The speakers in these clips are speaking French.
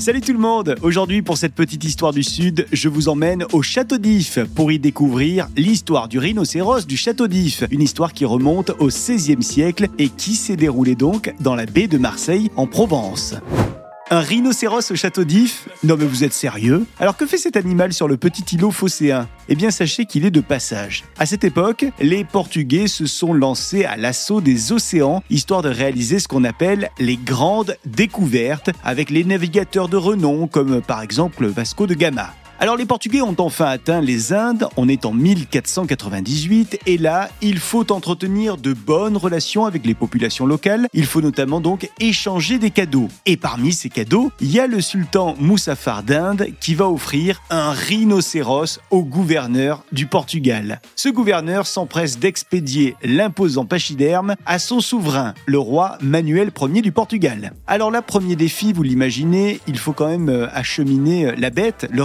Salut tout le monde Aujourd'hui pour cette petite histoire du Sud, je vous emmène au Château d'If pour y découvrir l'histoire du rhinocéros du Château d'If, une histoire qui remonte au XVIe siècle et qui s'est déroulée donc dans la baie de Marseille en Provence. Un rhinocéros au château d'If? Non mais vous êtes sérieux? Alors que fait cet animal sur le petit îlot phocéen? Eh bien sachez qu'il est de passage. À cette époque, les Portugais se sont lancés à l'assaut des océans, histoire de réaliser ce qu'on appelle les grandes découvertes avec les navigateurs de renom comme par exemple Vasco de Gama. Alors les Portugais ont enfin atteint les Indes, on est en 1498 et là, il faut entretenir de bonnes relations avec les populations locales, il faut notamment donc échanger des cadeaux. Et parmi ces cadeaux, il y a le sultan Moussafar d'Inde qui va offrir un rhinocéros au gouverneur du Portugal. Ce gouverneur s'empresse d'expédier l'imposant pachyderme à son souverain, le roi Manuel Ier du Portugal. Alors là, premier défi, vous l'imaginez, il faut quand même euh, acheminer euh, la bête, le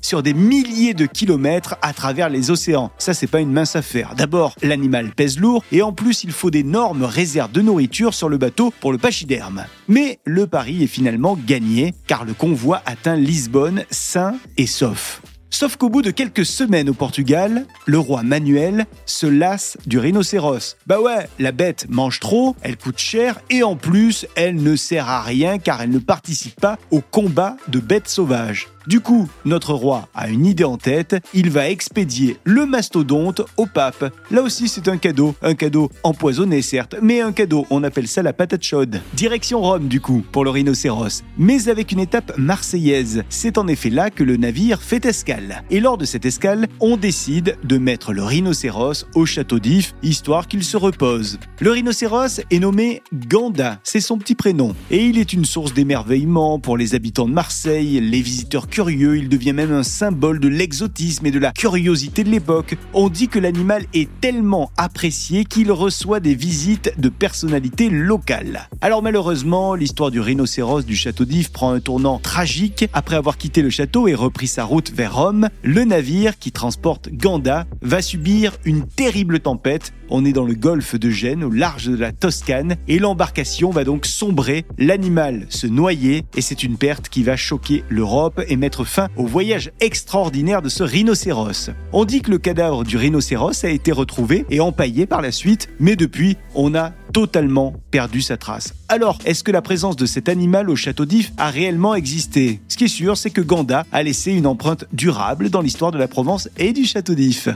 sur des milliers de kilomètres à travers les océans. Ça, c'est pas une mince affaire. D'abord, l'animal pèse lourd et en plus, il faut d'énormes réserves de nourriture sur le bateau pour le pachyderme. Mais le pari est finalement gagné car le convoi atteint Lisbonne sain et sauf. Sauf qu'au bout de quelques semaines au Portugal, le roi Manuel se lasse du rhinocéros. Bah ouais, la bête mange trop, elle coûte cher et en plus, elle ne sert à rien car elle ne participe pas au combat de bêtes sauvages. Du coup, notre roi a une idée en tête, il va expédier le mastodonte au pape. Là aussi, c'est un cadeau, un cadeau empoisonné certes, mais un cadeau, on appelle ça la patate chaude. Direction Rome du coup, pour le rhinocéros, mais avec une étape marseillaise. C'est en effet là que le navire fait escale. Et lors de cette escale, on décide de mettre le rhinocéros au château d'If, histoire qu'il se repose. Le rhinocéros est nommé Ganda, c'est son petit prénom, et il est une source d'émerveillement pour les habitants de Marseille, les visiteurs curieux, il devient même un symbole de l'exotisme et de la curiosité de l'époque. On dit que l'animal est tellement apprécié qu'il reçoit des visites de personnalités locales. Alors malheureusement, l'histoire du rhinocéros du château d'If prend un tournant tragique. Après avoir quitté le château et repris sa route vers Rome, le navire qui transporte Ganda va subir une terrible tempête. On est dans le golfe de Gênes, au large de la Toscane, et l'embarcation va donc sombrer, l'animal se noyer, et c'est une perte qui va choquer l'Europe et mettre fin au voyage extraordinaire de ce rhinocéros. On dit que le cadavre du rhinocéros a été retrouvé et empaillé par la suite, mais depuis, on a totalement perdu sa trace. Alors, est-ce que la présence de cet animal au château d'If a réellement existé? Ce qui est sûr, c'est que Ganda a laissé une empreinte durable dans l'histoire de la Provence et du château d'If.